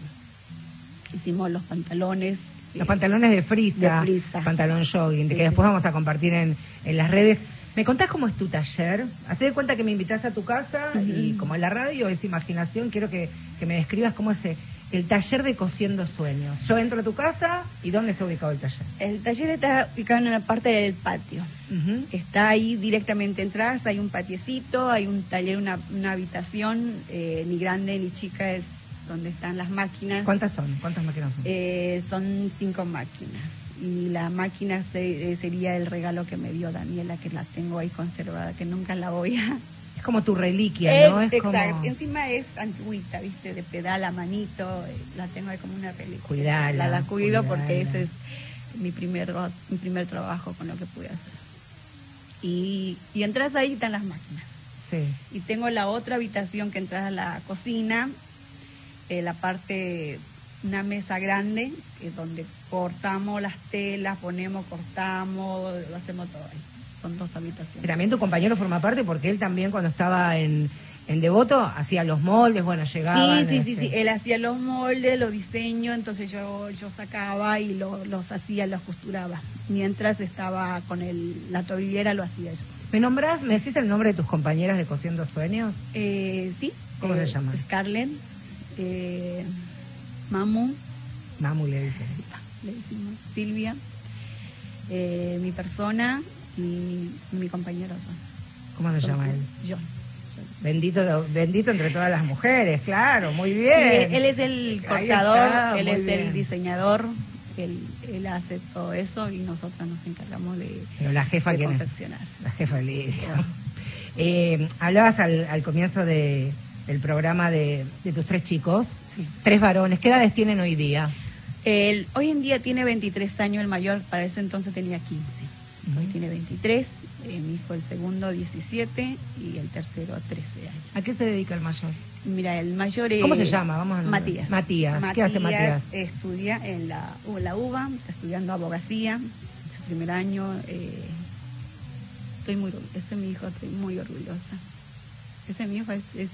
hicimos los pantalones. Los pantalones de frisa, De frisa. pantalón jogging, Sí, que sí, después sí. vamos a compartir en, en las redes. ¿Me contás cómo es tu taller? Hacé de cuenta que me invitas a tu casa y como en la radio es imaginación, quiero que, que me describas cómo es el taller de Cosiendo Sueños. Yo entro a tu casa y ¿dónde está ubicado el taller? El taller está ubicado en una parte del patio. Está ahí directamente entras, hay un patiecito, hay un taller, una, una habitación, eh, ni grande ni chica, es donde están las máquinas. ¿Cuántas son? ¿Cuántas máquinas son? Eh, son cinco máquinas. Y la máquina se- eh, sería el regalo que me dio Daniela, que la tengo ahí conservada, que nunca la voy a... es como tu reliquia, ¿no? Ex- Es como... Exacto. Encima es antigüita, ¿viste? De pedal a manito, eh, la tengo ahí como una reliquia. Cuidala, La, la cuido cuidala. porque ese es mi primer, mi primer trabajo con lo que pude hacer. Y, y entras ahí y están las máquinas. Sí. Y tengo la otra habitación que entras a la cocina, eh, la parte, una mesa grande, que es donde cortamos las telas, ponemos, cortamos, lo hacemos todo ahí. Son dos Y habitaciones. también tu compañero forma parte porque él también cuando estaba en, en Devoto hacía los moldes, bueno, llegaba. Sí, sí, sí, sí. Él hacía los moldes, los diseños, entonces yo, yo sacaba y lo- los hacía, los costuraba. Mientras estaba con el, la tobillera, lo hacía yo. ¿Me nombrás, me decís el nombre de tus compañeras de Cosiendo Sueños? Eh, sí. ¿Cómo eh, se llaman? Scarlett, eh, Mamu, Mamu le dice. Le decimos, Silvia, eh, mi persona y mi compañero John. ¿Cómo se llama él? John. Bendito, bendito entre todas las mujeres, claro, muy bien. él, él es el cortador, está, él es bien. el diseñador, él, él hace todo eso y nosotras nos encargamos de, Pero la jefa, de confeccionar. La jefa Lidia. Eh, hablabas al, al comienzo de, del programa de, de tus tres chicos, Sí. tres varones. ¿Qué edades tienen hoy día? Él, hoy en día tiene 23 años, el mayor para ese entonces tenía 15. Hoy tiene 23, eh, mi hijo el segundo 17 y el tercero 13 años. ¿A qué se dedica el mayor? Mira, el mayor es... ¿Cómo se llama? Vamos a nombrar. Matías. Matías. ¿Qué hace Matías? estudia en la, en la UBA, está estudiando abogacía, su primer año. eh, estoy muy ese es mi hijo, estoy muy orgullosa. Ese mi hijo es, es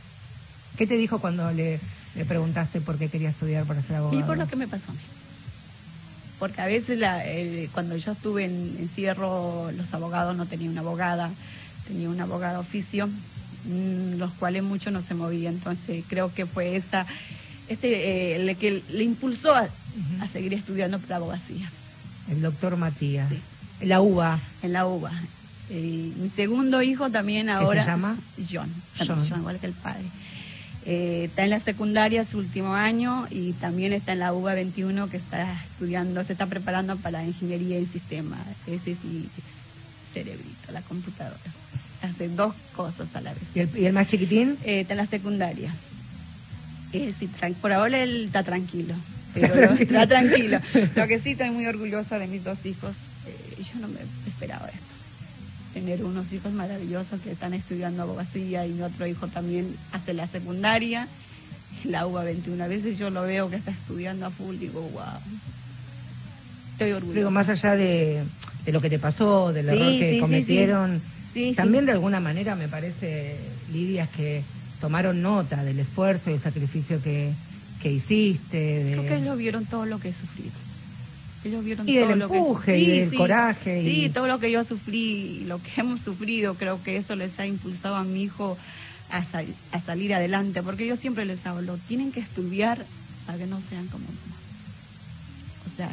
¿Qué te dijo cuando le, le preguntaste por qué quería estudiar para ser abogado? y por lo que me pasó a mí. Porque a veces la- cuando yo estuve en encierro, los abogados no tenían una abogada, tenía un abogado oficio, mm, los cuales mucho no se movía. Entonces creo que fue esa, ese eh, el que le impulsó a, a seguir estudiando para abogacía El doctor Matías. Sí. La uva. en la UBA. Eh, mi segundo hijo también se ahora. llama? John. John. John. John, igual que el padre. Eh, está en la secundaria su último año y también está en la UBA 21 que está estudiando, se está preparando para ingeniería en sistema. Ese sí es cerebrito, la computadora. Hace dos cosas a la vez. ¿Y el, y el más chiquitín? Eh, está en la secundaria. Eh, sí, por ahora él está tranquilo. Pero está tranquilo. Lo que sí estoy muy orgullosa de mis dos hijos. eh, yo no me esperaba esto. Tener unos hijos maravillosos que están estudiando abogacía y mi otro hijo también hace la secundaria, la UBA 21. A veces yo lo veo que está estudiando a full, digo, wow. Estoy orgullosa. Digo, más allá de, de lo que te pasó, del Sí, error que sí, cometieron, Sí, también de alguna manera me parece, Lidia, es que tomaron nota del esfuerzo y el sacrificio que, que hiciste. de- Creo que ellos vieron todo lo que he sufrido. Ellos vieron Y todo lo que he empuje, sufrido. y del coraje, y- Sí, todo lo que yo sufrí, y lo que hemos sufrido, creo que eso les ha impulsado a mi hijo a, sal- a salir adelante. Porque yo siempre les hablo, tienen que estudiar para que no sean como. O sea,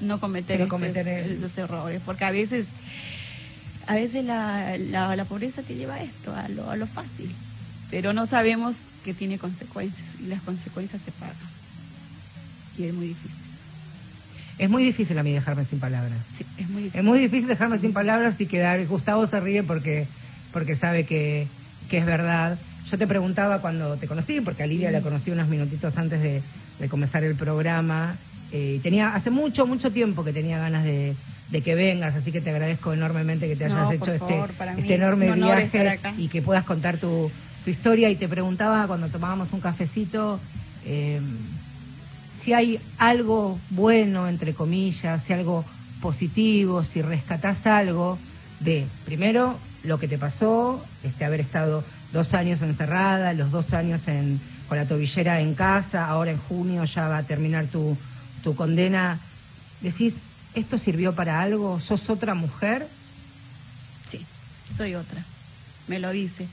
no cometer, estos- cometer el- estos errores. Porque a veces, a veces la, la, la pobreza te lleva a esto, a lo, a lo fácil. Pero no sabemos que tiene consecuencias y las consecuencias se pagan. Y es muy difícil. Es muy difícil a mí dejarme sin palabras. Sí, es muy difícil. Es muy difícil dejarme sin palabras y quedar. Gustavo se ríe porque, porque sabe que, que es verdad. Yo te preguntaba cuando te conocí, porque a Lidia la conocí unos minutitos antes de, de comenzar el programa. eh, y tenía hace mucho, mucho tiempo que tenía ganas de, de que vengas, así que te agradezco enormemente que te hayas No, hecho este, este enorme viaje y que puedas contar tu, tu historia. Y te preguntaba cuando tomábamos un cafecito. eh, si hay algo bueno, entre comillas, si algo positivo, si rescatás algo de, primero, lo que te pasó, este, haber estado dos años encerrada, los dos años en, con la tobillera en casa, ahora en junio ya va a terminar tu, tu condena. Decís, ¿esto sirvió para algo? ¿Sos otra mujer? Sí. soy otra. Me lo dice.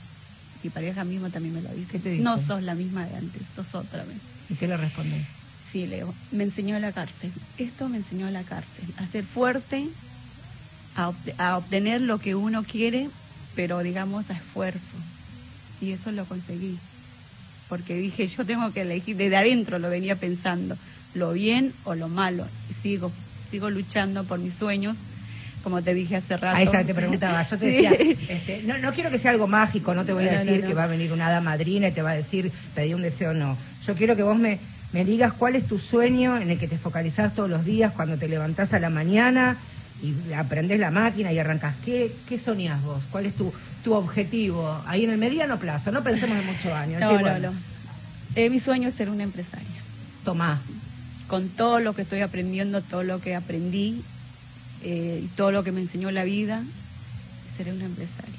Mi pareja mismo también me lo dice. ¿Qué te dice? No sos la misma de antes, sos otra vez. ¿Y qué le respondés? Sí, Leo, me enseñó la cárcel. Esto me enseñó la cárcel. A ser fuerte, a, a obtener lo que uno quiere, pero digamos a esfuerzo. Y eso lo conseguí. Porque dije, yo tengo que elegir, desde adentro lo venía pensando, lo bien o lo malo. Y sigo, sigo luchando por mis sueños, como te dije hace rato. A esa te preguntaba, yo te Sí. decía, este, no, no quiero que sea algo mágico, no te voy a No, decir no. que va a venir una hada madrina y te va a decir, pedí un deseo, no. Yo quiero que vos me, me digas cuál es tu sueño en el que te focalizás todos los días cuando te levantás a la mañana y aprendés la máquina y arrancás. ¿Qué, qué soñás vos? ¿Cuál es tu, tu objetivo? Ahí en el mediano plazo, no pensemos en muchos años. No, Sí, no, bueno, no. Eh, mi sueño es ser una empresaria. Tomá. con todo lo que estoy aprendiendo, todo lo que aprendí eh, y todo lo que me enseñó la vida, seré una empresaria.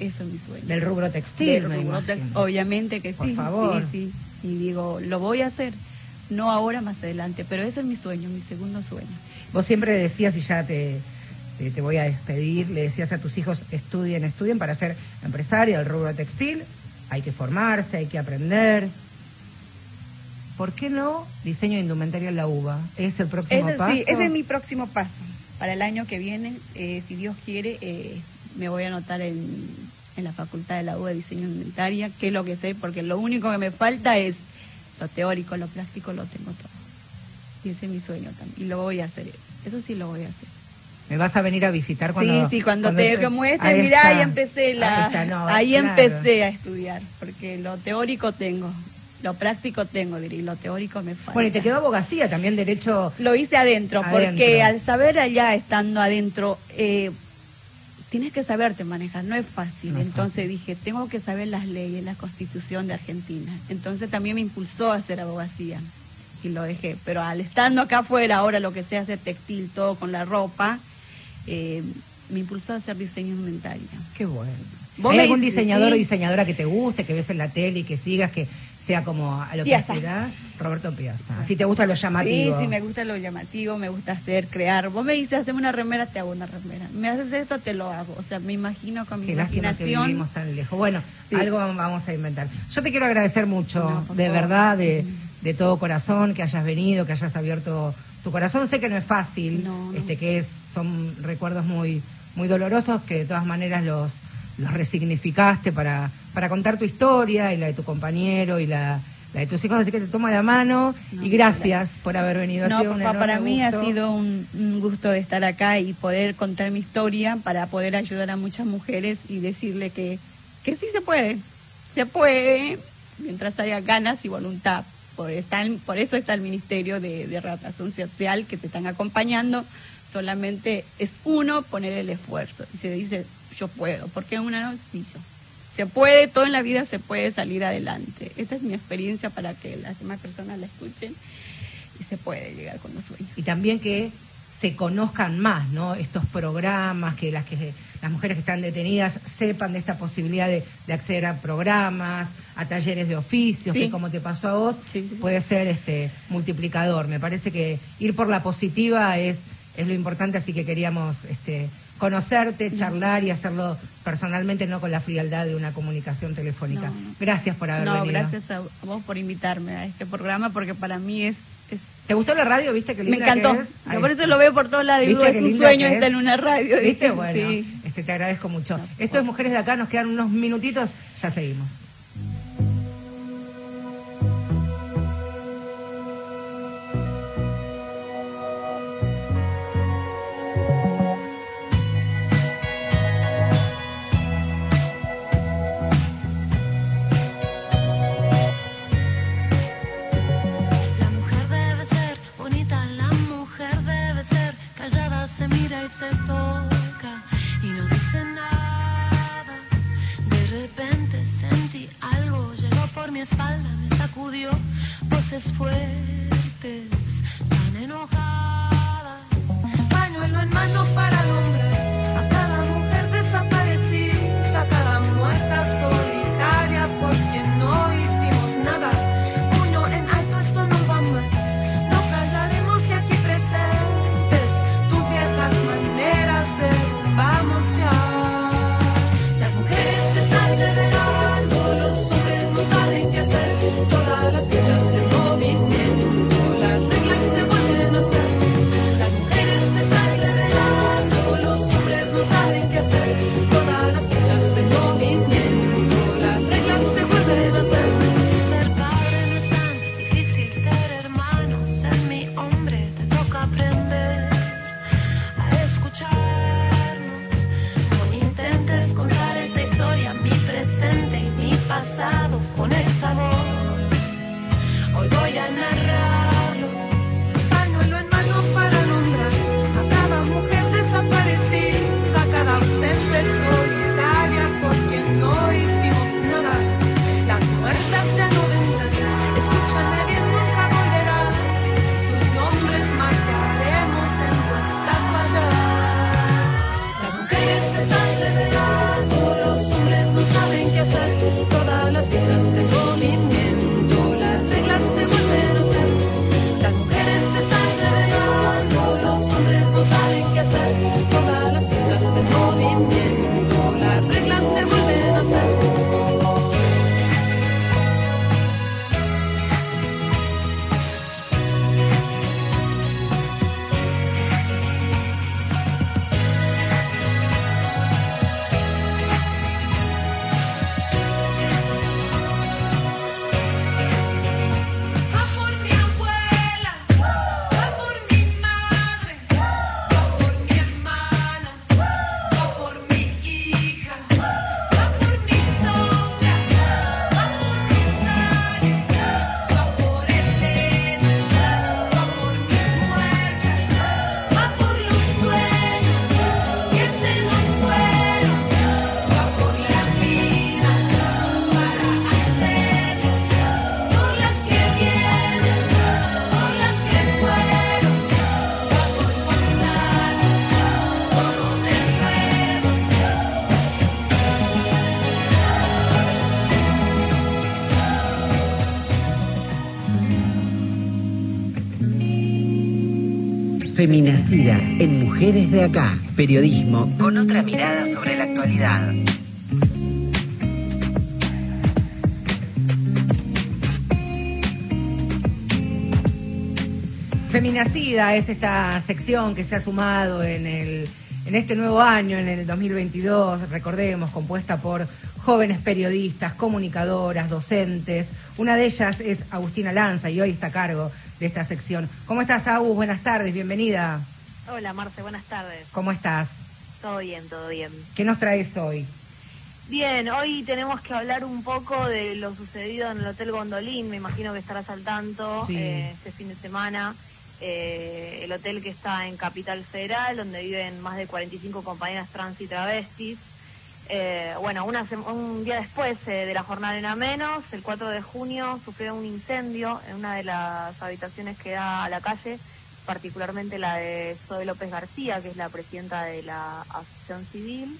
Eso es mi sueño. Del rubro textil, Del me rubro te- imagino. Obviamente que Por sí, favor. sí, sí. Y digo, lo voy a hacer, no ahora, más adelante, pero ese es mi sueño, mi segundo sueño. Vos siempre decías, y ya te, te, te voy a despedir, le decías a tus hijos, estudien, estudien para ser empresaria del rubro textil, hay que formarse, hay que aprender. ¿Por qué no diseño de indumentaria en la UBA? ¿Es el próximo Ese, paso? sí, ese es mi próximo paso. Para el año que viene, eh, si Dios quiere, eh, me voy a anotar en, en la Facultad de la U de Diseño Indumentaria, que es lo que sé, porque lo único que me falta es lo teórico, lo práctico, lo tengo todo. Y ese es mi sueño también. Y lo voy a hacer. Eso sí lo voy a hacer. ¿Me vas a venir a visitar cuando sí, sí, cuando, te te- muestre, Ahí mirá, está. ahí empecé la, Ahí, está, no, ahí claro. empecé a estudiar, porque lo teórico tengo, lo práctico tengo, diría, y lo teórico me falta. Bueno, y te quedó abogacía, también derecho... Lo hice adentro, porque Adentro. al saber allá, estando adentro, eh, tienes que saberte manejar, no es fácil. No es Entonces dije, tengo que saber las leyes, la constitución de Argentina. Entonces también me impulsó a hacer abogacía y lo dejé. Pero al estando acá afuera, ahora lo que se hace textil, todo con la ropa, eh, me impulsó a hacer diseño indumentaria. Qué bueno. Vos ¿Hay algún diseñador sí. o diseñadora que te guste, que ves en la tele y que sigas, que sea como a lo que aspirás? Roberto Piazza. Así te gusta lo llamativo. Sí, sí, me gusta lo llamativo, me gusta hacer, crear. Vos me dices, haceme una remera, te hago una remera. Me haces esto, te lo hago. O sea, me imagino con mi Qué lástima que imaginación. vivimos tan lejos. Bueno, Sí. algo vam- vamos a inventar. Yo te quiero agradecer mucho, No, de favor. verdad, de, de todo corazón, que hayas venido, que hayas abierto tu corazón. Sé que no es fácil, No, no. este que es son recuerdos muy muy dolorosos que de todas maneras los los resignificaste para para contar tu historia y la de tu compañero y la, la de tus hijos, así que te tomo la mano No, y gracias por haber venido. Ha No, sido para mí ha sido un, un gusto de estar acá y poder contar mi historia para poder ayudar a muchas mujeres y decirle que, que sí se puede. Se puede mientras haya ganas y voluntad. Por, está- por eso está el Ministerio de, de Social que te están acompañando. Solamente es uno poner el esfuerzo y se dice yo puedo. porque una no? Sí, yo. Se puede, todo en la vida se puede salir adelante. Esta es mi experiencia para que las demás personas la escuchen y se puede llegar con los sueños. y también que se conozcan más, ¿no? Estos programas, que las que las mujeres que están detenidas sepan de esta posibilidad de, de acceder a programas, a talleres de oficios, Sí. que como te pasó a vos, Sí, sí. puede ser este multiplicador. Me parece que ir por la positiva es, es lo importante, así que queríamos este conocerte, charlar y hacerlo personalmente, no con la frialdad de una comunicación telefónica. No. Gracias por haber No, venido. gracias a vos por invitarme a este programa porque para mí es... es ¿Te gustó la radio? ¿Viste qué me encantó. que es? Yo Ahí por eso lo veo por todos lados y digo, ¿Viste es un sueño que estar es? en una radio. ¿Viste? dije, Bueno, sí. este, te agradezco mucho. No, Esto es Mujeres de Acá, nos quedan unos minutitos, ya seguimos. Feminacida en Mujeres de Acá. Periodismo con otra mirada sobre la actualidad. Feminacida es esta sección que se ha sumado en, el, en este nuevo año, en el 2022, recordemos, compuesta por jóvenes periodistas, comunicadoras, docentes. Una de ellas es Agustina Lanza y hoy está a cargo de esta sección. ¿Cómo estás, Agus? Buenas tardes, bienvenida. Hola Marce, buenas tardes. ¿Cómo estás? Todo bien, todo bien. ¿Qué nos traes hoy? Bien, hoy tenemos que hablar un poco de lo sucedido en el Hotel Gondolín, me imagino que estarás al tanto Sí. eh, este fin de semana. Eh, el hotel que está en Capital Federal, donde viven más de 45 compañeras trans y travestis. Eh, bueno, un día después eh, de la jornada en menos, el 4 de junio, sufrió un incendio en una de las habitaciones que da a la calle, particularmente la de Zoe López García, que es la presidenta de la Asociación Civil.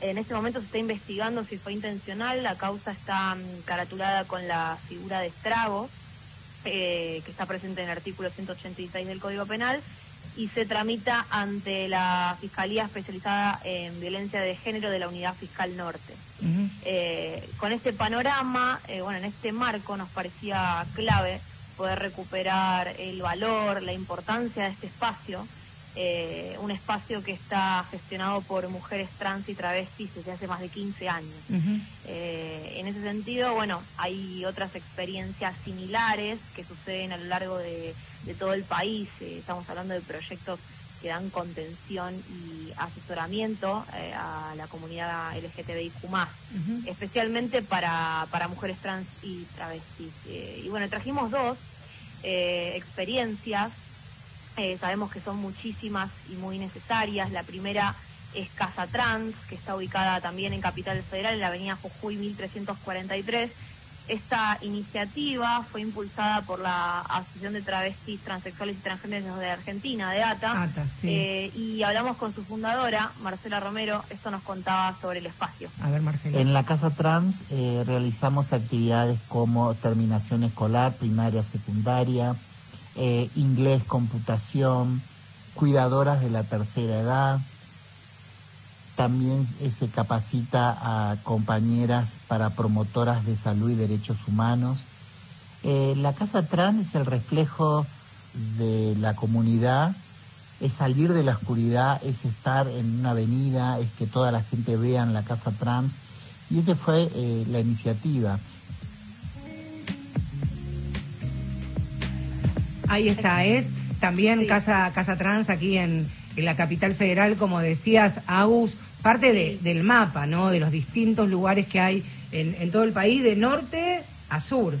En este momento se está investigando si fue intencional, la causa está mm, caratulada con la figura de estragos, eh, que está presente en el artículo 186 del Código Penal, y se tramita ante la Fiscalía Especializada en Violencia de Género de la Unidad Fiscal Norte. Eh, con este panorama, eh, bueno, en este marco nos parecía clave poder recuperar el valor, la importancia de este espacio, eh, un espacio que está gestionado por mujeres trans y travestis desde hace más de 15 años. Eh, en ese sentido, bueno, hay otras experiencias similares que suceden a lo largo de, de todo el país. Eh, estamos hablando de proyectos que dan contención y asesoramiento eh, a la comunidad LGTBIQ+, Ujú. especialmente para, para mujeres trans y travestis. Eh, y bueno, trajimos dos eh, experiencias, eh, sabemos que son muchísimas y muy necesarias. La primera es Casa Trans, que está ubicada también en Capital Federal, en la avenida Jujuy 1343. Esta iniciativa fue impulsada por la Asociación de Travestis, Transexuales y Transgéneros de Argentina, de ATA, ATA, sí. eh, y hablamos con su fundadora, Marcela Romero, esto nos contaba sobre el espacio. A ver, Marcelo. En la Casa Trans eh, realizamos actividades como terminación escolar, primaria, secundaria, eh, inglés, computación, cuidadoras de la tercera edad. También eh, se capacita a compañeras para promotoras de salud y derechos humanos. Eh, la Casa Trans es el reflejo de la comunidad, es salir de la oscuridad, es estar en una avenida, es que toda la gente vea en la Casa Trans. Y esa fue la iniciativa. Ahí está, es también Sí. Casa, Casa Trans aquí en, en la capital federal, como decías, Agus, parte de- del mapa, ¿no? De los distintos lugares que hay en, en todo el país, de norte a sur.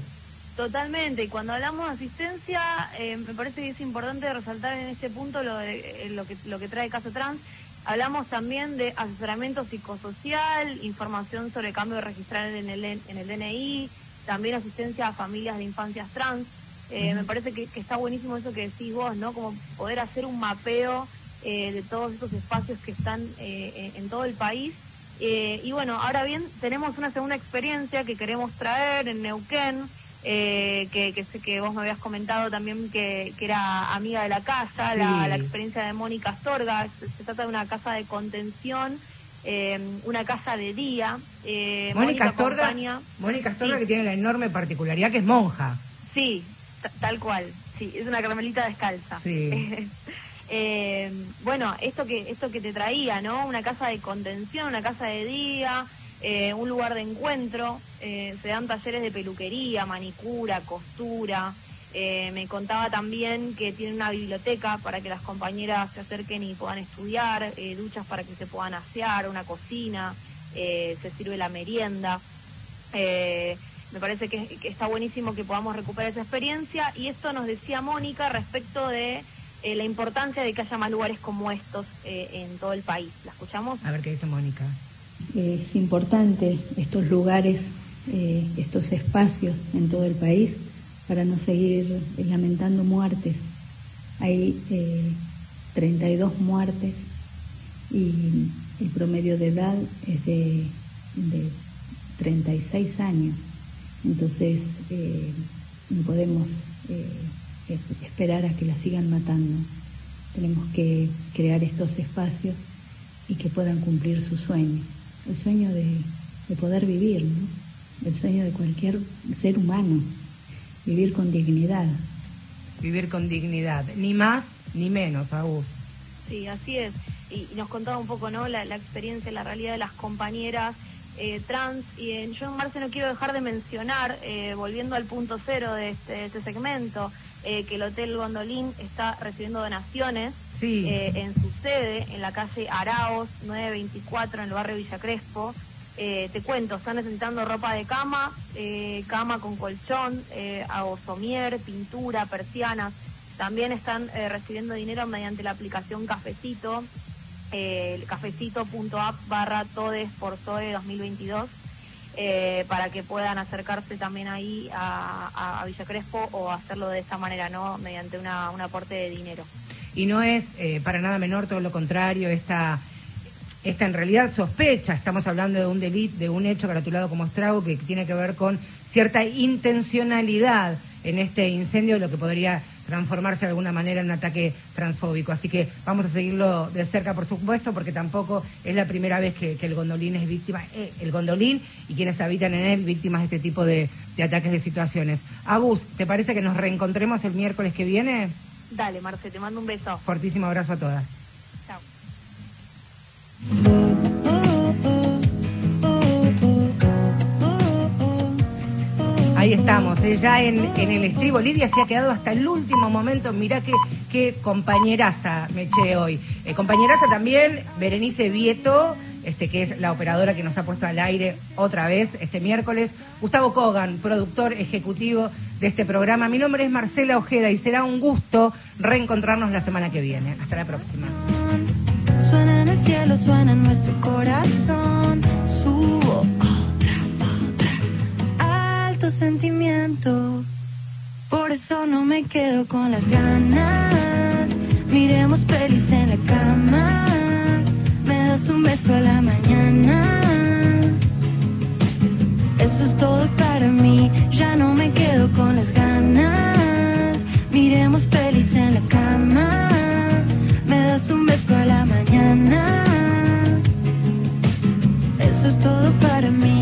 Totalmente, y cuando hablamos de asistencia, eh, me parece que es importante resaltar en este punto lo, de, eh, lo, que, lo que trae Caso Trans. Hablamos también de asesoramiento psicosocial, información sobre cambio registral en el, en el DNI, también asistencia a familias de infancias trans. Eh, Me parece que, que está buenísimo eso que decís vos, ¿no? Como poder hacer un mapeo eh, de todos estos espacios que están eh, en, todo el país. Eh, y bueno, ahora bien, tenemos una segunda experiencia que queremos traer en Neuquén, eh, que, que sé que vos me habías comentado también que, que era amiga de la casa, Sí. la, la experiencia de Mónica Astorga. Se, se trata de una casa de contención, eh, una casa de día. Eh, Mónica Astorga, Mónica Astorga Sí. que tiene la enorme particularidad que es monja. Sí, tal cual. Sí, es una carmelita descalza. Sí. Eh, bueno, esto que esto que te traía, ¿no? Una casa de contención, una casa de día, eh, un lugar de encuentro. eh, se dan talleres de peluquería, manicura, costura. Eh, me contaba también que tiene una biblioteca para que las compañeras se acerquen y puedan estudiar, duchas para que se puedan asear, una cocina, se sirve la merienda. Eh, me parece que, que está buenísimo que podamos recuperar esa experiencia y esto nos decía Mónica respecto de eh, la importancia de que haya más lugares como estos eh, en todo el país. ¿La escuchamos? A ver qué dice Mónica. Eh, Es importante estos lugares, eh, estos espacios en todo el país para no seguir lamentando muertes. Hay eh, 32 muertes y el promedio de edad es de, de 36 años. Entonces eh, no podemos eh, es- esperar a que la sigan matando. tenemos que crear estos espacios y que puedan cumplir su sueño, el sueño de, de poder vivir, ¿no? el sueño de cualquier ser humano, vivir con dignidad. Vivir con dignidad, ni más ni menos, Agus. Sí, así es. Y, y nos contaba un poco, ¿no? La, la experiencia, la realidad de las compañeras eh, trans. Y eh, yo, Marce, no quiero dejar de mencionar, eh, volviendo al punto cero de este, de este segmento, eh, que el Hotel Gondolín está recibiendo donaciones Sí. en su sede, en la calle Araos 924, en el barrio Villa Crespo. Te cuento, están necesitando ropa de cama, cama con colchón, eh, somier, pintura, persianas. También están recibiendo dinero mediante la aplicación Cafecito, el cafecito.app barra todes por SOE 2022, eh, para que puedan acercarse también ahí a, Villa Crespo o hacerlo de esa manera, ¿no? Mediante una, un aporte de dinero. Y no es eh, para nada menor, todo lo contrario, esta, esta en realidad sospecha, estamos hablando de un delito, de un hecho caratulado como estrago que tiene que ver con cierta intencionalidad en este incendio, lo que podría transformarse de alguna manera en un ataque transfóbico. Así que vamos a seguirlo de cerca, por supuesto, porque tampoco es la primera vez que, que el gondolín es víctima, eh, el gondolín y quienes habitan en él víctimas de este tipo de, de ataques de situaciones. Agus, ¿te parece que nos reencontremos el miércoles que viene? Dale, Marce, te mando un beso. Fortísimo abrazo a todas. Chao. Ahí estamos, eh, ya en, el estribo. Lidia se ha quedado hasta el último momento. Mirá qué, qué compañeraza me eché hoy. Eh, compañeraza también, Berenice Vieto, este, que es la operadora que nos ha puesto al aire otra vez este miércoles. Gustavo Kogan, productor ejecutivo de este programa. Mi nombre es Marcela Ojeda y será un gusto reencontrarnos la semana que viene. Hasta la próxima. Suena en el cielo, suena en nuestro corazón sentimiento. Por eso no me quedo con las ganas. Miremos pelis en la cama. Me das un beso a la mañana. Eso es todo para mí. Ya no me quedo con las ganas. Miremos pelis en la cama. Me das un beso a la mañana. Eso es todo para mí.